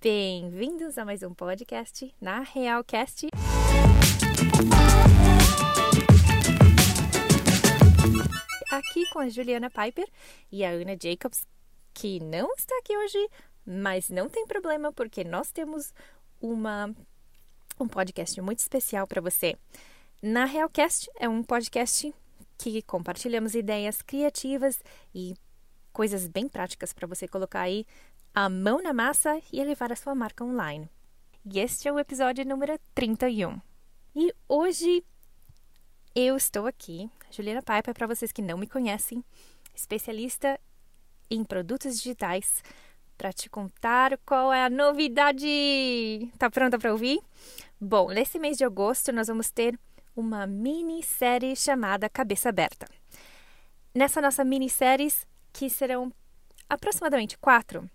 Bem-vindos a mais um podcast na Realcast. Aqui com a Juliana Piper e a Ana Jacobs, que não está aqui hoje, mas não tem problema porque nós temos uma um podcast muito especial para você. Na Realcast é um podcast que compartilhamos ideias criativas e coisas bem práticas para você colocar aí a mão na massa e elevar a sua marca online. E este é o episódio número 31. E hoje eu estou aqui, Juliana Paipa, para vocês que não me conhecem, especialista em produtos digitais, para te contar qual é a novidade. Tá pronta para ouvir? Bom, nesse mês de agosto nós vamos ter uma minissérie chamada Cabeça Aberta. Nessa nossa minissérie, que serão aproximadamente quatro,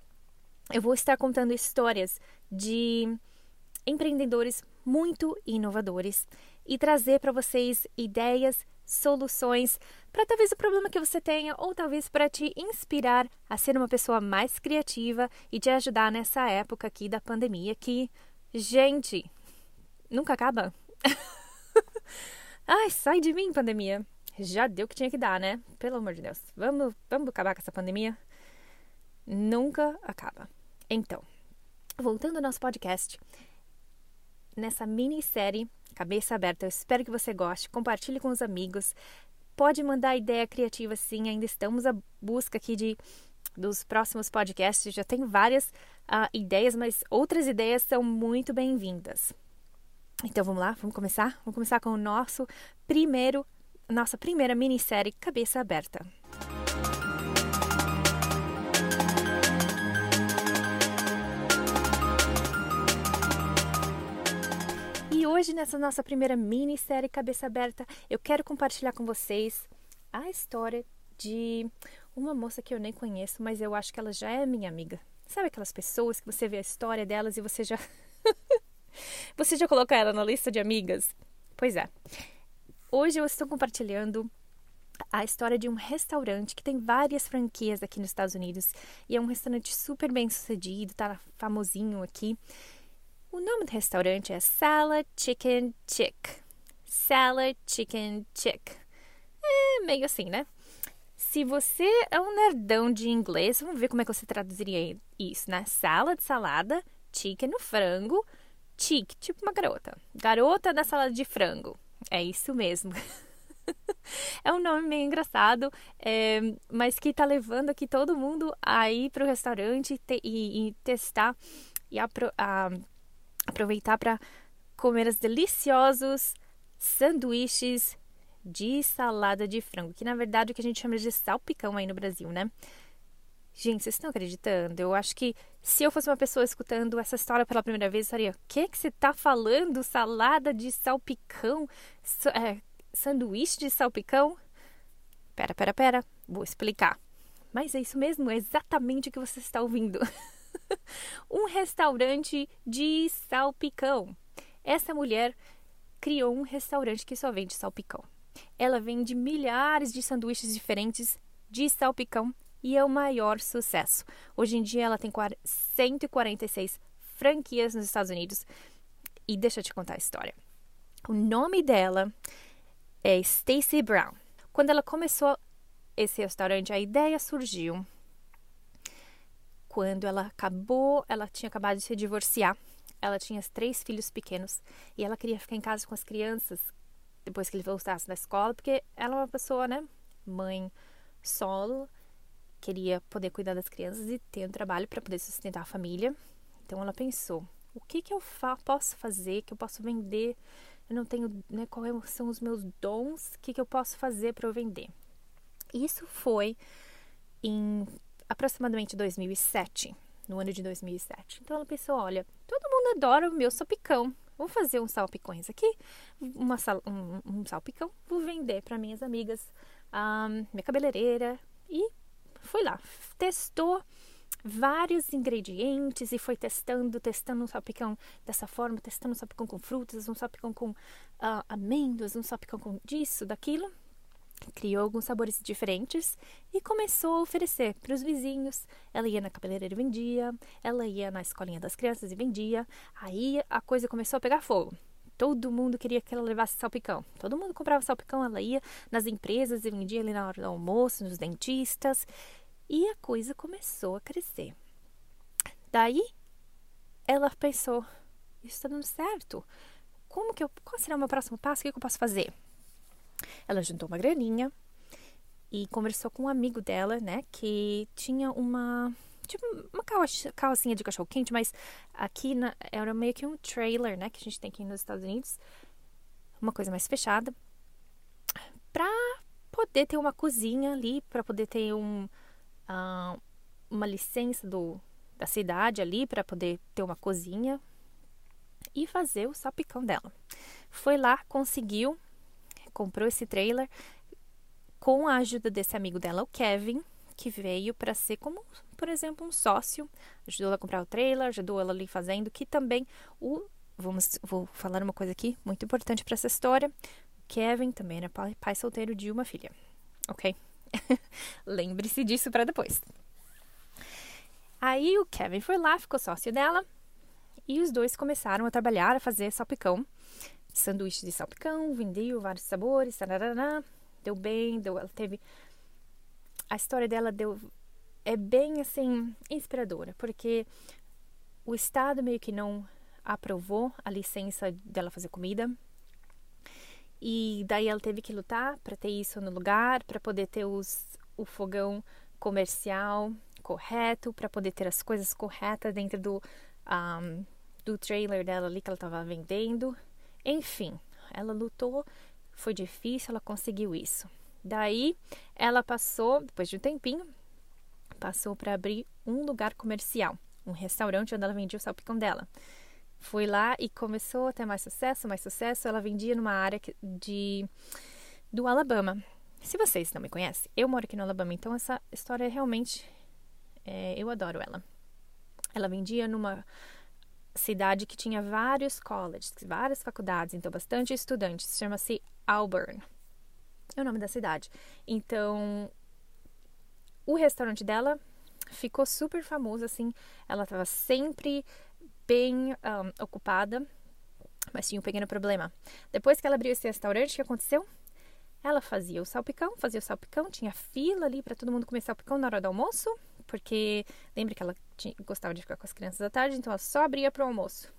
eu vou estar contando histórias de empreendedores muito inovadores e trazer para vocês ideias, soluções para talvez o problema que você tenha ou talvez para te inspirar a ser uma pessoa mais criativa e te ajudar nessa época aqui da pandemia que, gente, nunca acaba. Ai, sai de mim, pandemia. Já deu o que tinha que dar, né? Pelo amor de Deus. Vamos, vamos acabar com essa pandemia? Nunca acaba. Então, voltando ao nosso podcast, nessa minissérie Cabeça Aberta, eu espero que você goste. Compartilhe com os amigos. Pode mandar ideia criativa, sim. Ainda estamos à busca aqui de dos próximos podcasts. Já tem várias uh, ideias, mas outras ideias são muito bem-vindas. Então vamos lá, vamos começar? Vamos começar com o nosso primeiro, nossa primeira minissérie Cabeça Aberta. Hoje, nessa nossa primeira minissérie Cabeça Aberta, eu quero compartilhar com vocês a história de uma moça que eu nem conheço, mas eu acho que ela já é minha amiga. Sabe aquelas pessoas que você vê a história delas e você já Você já colocou ela na lista de amigas? Pois é. Hoje eu estou compartilhando a história de um restaurante que tem várias franquias aqui nos Estados Unidos e é um restaurante super bem sucedido, tá famosinho aqui. O nome do restaurante é Salad Chicken Chick. Salad Chicken Chick. É meio assim, né? Se você é um nerdão de inglês, vamos ver como é que você traduziria isso, né? Salad, salada, chicken no frango, chick, tipo uma garota. Garota da salada de frango. É isso mesmo. é um nome meio engraçado, é, mas que tá levando aqui todo mundo a ir pro restaurante te, e, e, testar e apro, a, aproveitar para comer os deliciosos sanduíches de salada de frango, que na verdade é o que a gente chama de salpicão aí no Brasil, né? Gente, vocês estão acreditando? Eu acho que se eu fosse uma pessoa escutando essa história pela primeira vez, eu estaria: o que, que você está falando? Salada de salpicão? é, sanduíche de salpicão? Pera, pera, pera, vou explicar. Mas é isso mesmo, é exatamente o que você está ouvindo. um restaurante de salpicão. Essa mulher criou um restaurante que só vende salpicão. Ela vende milhares de sanduíches diferentes de salpicão e é o maior sucesso. Hoje em dia ela tem 146 franquias nos Estados Unidos. E deixa eu te contar a história. O nome dela é Stacy Brown. Quando ela começou esse restaurante, a ideia surgiu quando ela acabou, ela tinha acabado de se divorciar. Ela tinha três filhos pequenos e ela queria ficar em casa com as crianças depois que ele voltasse da escola, porque ela é uma pessoa, né, mãe solo queria poder cuidar das crianças e ter um trabalho para poder sustentar a família. Então ela pensou: o que, que eu fa posso fazer, que eu posso vender? Eu não tenho, né, quais são os meus dons, o que, que eu posso fazer para eu vender? Isso foi em aproximadamente 2007, no ano de 2007. Então ela pensou: olha, todo mundo adora o meu salpicão. Vou fazer uns salpicões aqui, uma sal, um, um salpicão, vou vender para minhas amigas, um, minha cabeleireira e foi lá, testou vários ingredientes e foi testando, testando um salpicão dessa forma, testando um salpicão com frutas, um salpicão com uh, amêndoas, um salpicão com disso, daquilo. Criou alguns sabores diferentes e começou a oferecer para os vizinhos. Ela ia na cabeleireira e vendia, ela ia na escolinha das crianças e vendia. Aí a coisa começou a pegar fogo. Todo mundo queria que ela levasse salpicão. Todo mundo comprava salpicão, ela ia nas empresas e vendia ali na hora do almoço, nos dentistas. E a coisa começou a crescer. Daí ela pensou: isso está dando certo. Como que eu. Qual será o meu próximo passo? O que eu posso fazer? Ela juntou uma graninha e conversou com um amigo dela, né, que tinha uma tipo uma carrocinha de cachorro quente, mas aqui na, era meio que um trailer, né, que a gente tem aqui nos Estados Unidos, uma coisa mais fechada, para poder ter uma cozinha ali, para poder ter um uh, uma licença do da cidade ali para poder ter uma cozinha e fazer o salpicão dela. Foi lá, conseguiu comprou esse trailer com a ajuda desse amigo dela, o Kevin, que veio para ser como, por exemplo, um sócio, ajudou ela a comprar o trailer, ajudou ela ali fazendo, que também o vamos vou falar uma coisa aqui muito importante para essa história. O Kevin também era pai, pai solteiro de uma filha. OK? Lembre-se disso para depois. Aí o Kevin foi lá, ficou sócio dela, e os dois começaram a trabalhar, a fazer salpicão sanduíche de salpicão, vendiam vários sabores, tarará, deu bem, deu, ela teve a história dela deu é bem assim inspiradora, porque o estado meio que não aprovou a licença dela fazer comida. E daí ela teve que lutar para ter isso no lugar, para poder ter os, o fogão comercial correto, para poder ter as coisas corretas dentro do, um, do trailer dela ali que ela estava vendendo. Enfim, ela lutou, foi difícil, ela conseguiu isso. Daí ela passou, depois de um tempinho, passou para abrir um lugar comercial, um restaurante onde ela vendia o salpicão dela. Foi lá e começou a ter mais sucesso, mais sucesso. Ela vendia numa área de do Alabama. Se vocês não me conhecem, eu moro aqui no Alabama, então essa história realmente é, eu adoro ela. Ela vendia numa cidade que tinha vários colleges, várias faculdades, então bastante estudantes. Chama-se Auburn. É o nome da cidade. Então, o restaurante dela ficou super famoso, assim. Ela estava sempre bem um, ocupada, mas tinha um pequeno problema. Depois que ela abriu esse restaurante, o que aconteceu? Ela fazia o salpicão, fazia o salpicão, tinha fila ali para todo mundo comer salpicão na hora do almoço porque lembra que ela tinha, gostava de ficar com as crianças à tarde, então ela só abria para o almoço.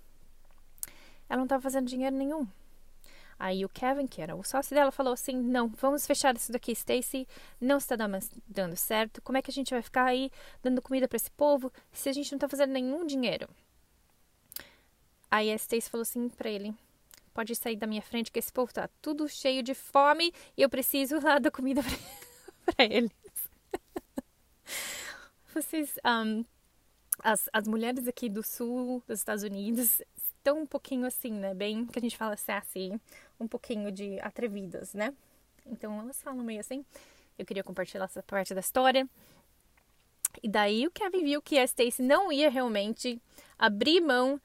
Ela não estava fazendo dinheiro nenhum. Aí o Kevin, que era o sócio dela, falou assim: Não, vamos fechar isso daqui, Stacy. Não está dando certo. Como é que a gente vai ficar aí dando comida para esse povo se a gente não está fazendo nenhum dinheiro? Aí a Stacy falou assim para ele: Pode sair da minha frente que esse povo tá tudo cheio de fome e eu preciso lá da comida para eles vocês. Um, as, as mulheres aqui do sul dos Estados Unidos estão um pouquinho assim, né? Bem que a gente fala sassy, um pouquinho de atrevidas, né? Então elas falam meio assim. Eu queria compartilhar essa parte da história. E daí o Kevin viu que a Stacy não ia realmente abrir mão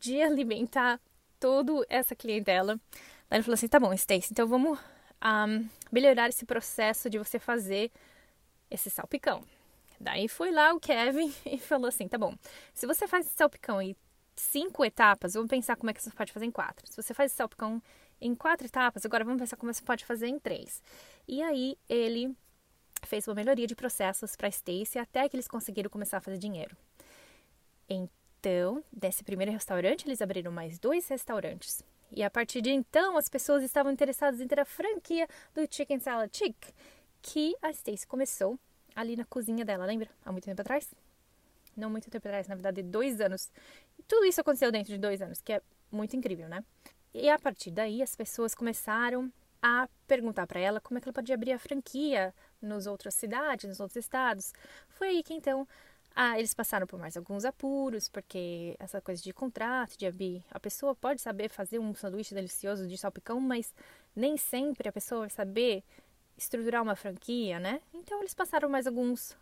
de alimentar toda essa clientela. Daí ele falou assim: tá bom, Stacy, então vamos um, melhorar esse processo de você fazer esse salpicão. Daí foi lá o Kevin e falou assim: tá bom, se você faz esse salpicão em cinco etapas, vamos pensar como é que você pode fazer em quatro. Se você faz esse salpicão em quatro etapas, agora vamos pensar como você pode fazer em três. E aí ele fez uma melhoria de processos para Stacy até que eles conseguiram começar a fazer dinheiro. Então, desse primeiro restaurante, eles abriram mais dois restaurantes. E a partir de então, as pessoas estavam interessadas em ter a franquia do Chicken Salad Chick, que a Stacy começou ali na cozinha dela, lembra? Há muito tempo atrás? Não muito tempo atrás, na verdade, dois anos. Tudo isso aconteceu dentro de dois anos, que é muito incrível, né? E a partir daí, as pessoas começaram a perguntar para ela como é que ela podia abrir a franquia nos outras cidades, nos outros estados. Foi aí que então eles passaram por mais alguns apuros, porque essa coisa de contrato, de abrir, a pessoa pode saber fazer um sanduíche delicioso de salpicão, mas nem sempre a pessoa vai saber estruturar uma franquia, né? Então eles passaram mais alguns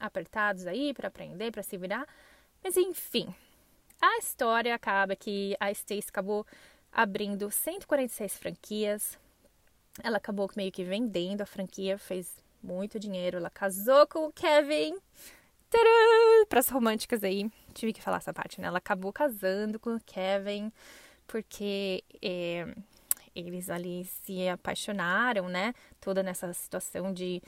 apertados aí para aprender, para se virar. Mas enfim, a história acaba que a Stacy acabou abrindo 146 franquias ela acabou meio que vendendo a franquia, fez muito dinheiro. Ela casou com o Kevin. Para as românticas aí, tive que falar essa parte, né? Ela acabou casando com o Kevin porque é, eles ali se apaixonaram, né? Toda nessa situação de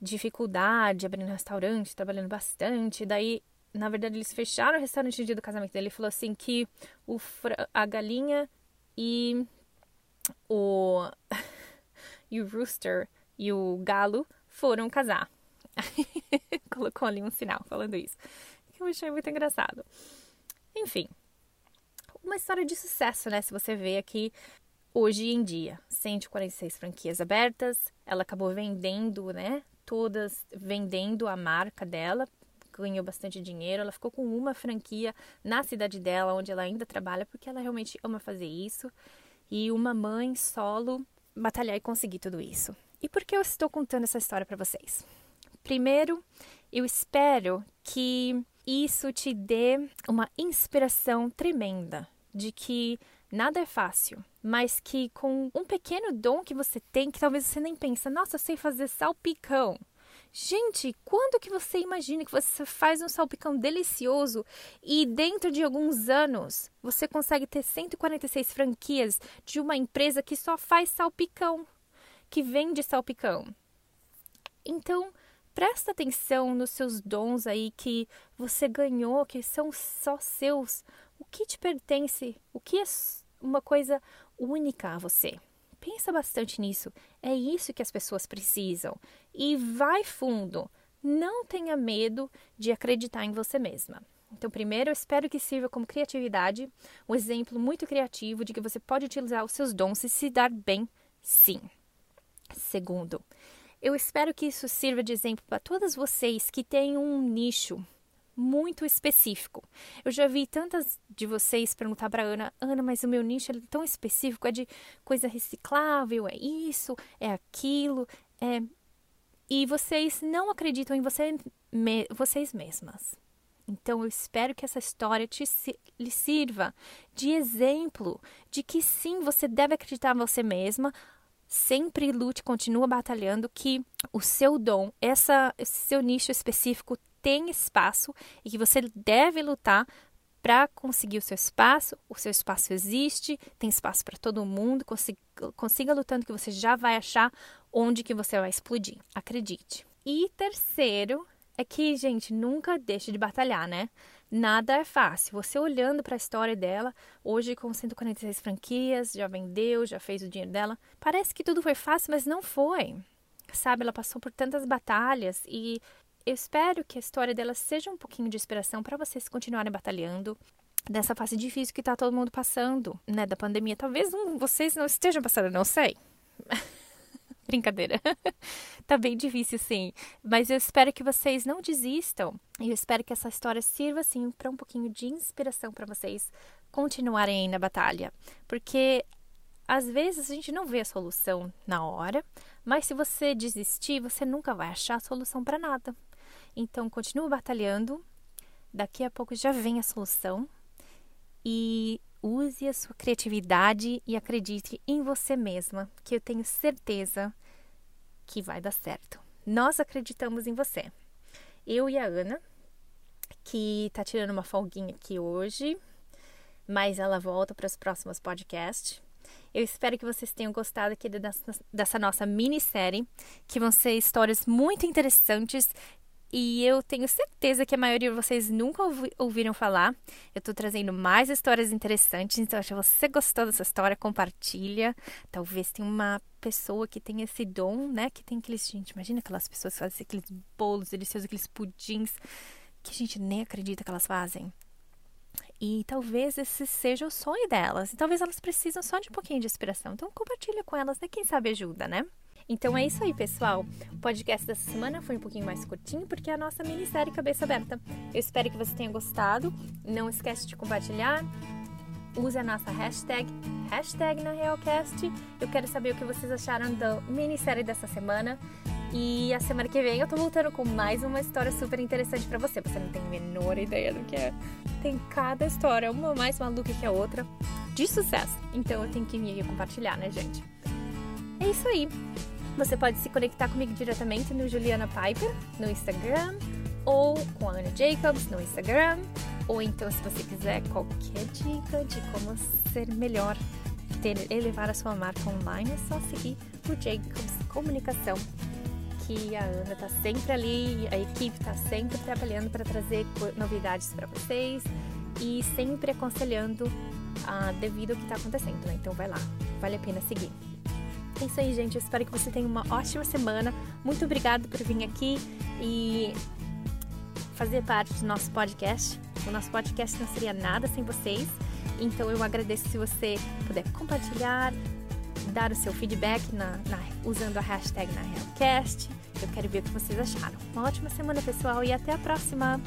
dificuldade, abrindo restaurante, trabalhando bastante. Daí, na verdade, eles fecharam o restaurante no dia do casamento dele. Ele falou assim que o, a galinha e o, e o rooster e o galo foram casar. Colocou ali um sinal falando isso. Que eu achei muito engraçado. Enfim, uma história de sucesso, né? Se você vê aqui hoje em dia, 146 franquias abertas, ela acabou vendendo, né? Todas vendendo a marca dela, ganhou bastante dinheiro. Ela ficou com uma franquia na cidade dela, onde ela ainda trabalha, porque ela realmente ama fazer isso. E uma mãe solo batalhar e conseguir tudo isso. E por que eu estou contando essa história para vocês? Primeiro, eu espero que isso te dê uma inspiração tremenda de que nada é fácil, mas que com um pequeno dom que você tem, que talvez você nem pensa, nossa, eu sei fazer salpicão. Gente, quando que você imagina que você faz um salpicão delicioso e dentro de alguns anos você consegue ter 146 franquias de uma empresa que só faz salpicão? que vende salpicão. Então, presta atenção nos seus dons aí que você ganhou, que são só seus. O que te pertence? O que é uma coisa única a você? Pensa bastante nisso. É isso que as pessoas precisam. E vai fundo. Não tenha medo de acreditar em você mesma. Então, primeiro, eu espero que sirva como criatividade, um exemplo muito criativo de que você pode utilizar os seus dons e se dar bem, sim. Segundo, eu espero que isso sirva de exemplo para todas vocês que têm um nicho muito específico. Eu já vi tantas de vocês perguntar para Ana, Ana, mas o meu nicho é tão específico, é de coisa reciclável, é isso, é aquilo, é e vocês não acreditam em você, me, vocês mesmas. Então eu espero que essa história te lhe sirva de exemplo de que sim, você deve acreditar em você mesma, sempre lute, continua batalhando que o seu dom, essa, esse seu nicho específico tem espaço e que você deve lutar para conseguir o seu espaço. O seu espaço existe, tem espaço para todo mundo. Consiga, consiga lutando que você já vai achar onde que você vai explodir. Acredite. E terceiro é que, gente, nunca deixe de batalhar, né? Nada é fácil. Você olhando para a história dela, hoje com 146 franquias, já vendeu, já fez o dinheiro dela, parece que tudo foi fácil, mas não foi. Sabe, ela passou por tantas batalhas e eu espero que a história dela seja um pouquinho de inspiração para vocês continuarem batalhando dessa fase difícil que está todo mundo passando, né, da pandemia. Talvez vocês não estejam passando, não sei. Brincadeira. tá bem difícil, sim. Mas eu espero que vocês não desistam. E eu espero que essa história sirva, assim, para um pouquinho de inspiração para vocês continuarem aí na batalha. Porque às vezes a gente não vê a solução na hora, mas se você desistir, você nunca vai achar a solução para nada. Então, continue batalhando. Daqui a pouco já vem a solução. E use a sua criatividade e acredite em você mesma, que eu tenho certeza que vai dar certo. Nós acreditamos em você. Eu e a Ana, que tá tirando uma folguinha aqui hoje, mas ela volta para os próximos podcasts. Eu espero que vocês tenham gostado aqui dessa, nossa minissérie, que vão ser histórias muito interessantes e eu tenho certeza que a maioria de vocês nunca ouvi, ouviram falar. Eu estou trazendo mais histórias interessantes, então se você gostou dessa história, compartilha. Talvez tenha uma pessoa que tem esse dom, né? Que tem aqueles. Gente, imagina aquelas pessoas que fazem aqueles bolos deliciosos, aqueles pudins que a gente nem acredita que elas fazem. E talvez esse seja o sonho delas. E talvez elas precisam só de um pouquinho de inspiração. Então compartilha com elas, né? Quem sabe ajuda, né? Então é isso aí, pessoal. O podcast dessa semana foi um pouquinho mais curtinho porque é a nossa minissérie Cabeça Aberta. Eu espero que você tenha gostado. Não esquece de compartilhar. Use a nossa hashtag, hashtag na Realcast. Eu quero saber o que vocês acharam da minissérie dessa semana. E a semana que vem eu tô voltando com mais uma história super interessante para você. Você não tem a menor ideia do que é. Tem cada história, uma mais maluca que a outra, de sucesso. Então eu tenho que me compartilhar, né, gente? É isso aí. Você pode se conectar comigo diretamente no Juliana Piper no Instagram ou com a Ana Jacobs no Instagram. Ou então, se você quiser qualquer dica de como ser melhor, ter, elevar a sua marca online, é só seguir o Jacobs Comunicação, que a Ana está sempre ali, a equipe está sempre trabalhando para trazer novidades para vocês e sempre aconselhando ah, devido ao que está acontecendo. Né? Então, vai lá, vale a pena seguir. É isso aí, gente. Eu espero que você tenha uma ótima semana. Muito obrigada por vir aqui e fazer parte do nosso podcast. O nosso podcast não seria nada sem vocês. Então eu agradeço se você puder compartilhar, dar o seu feedback na, na, usando a hashtag na Realcast. Eu quero ver o que vocês acharam. Uma ótima semana, pessoal, e até a próxima!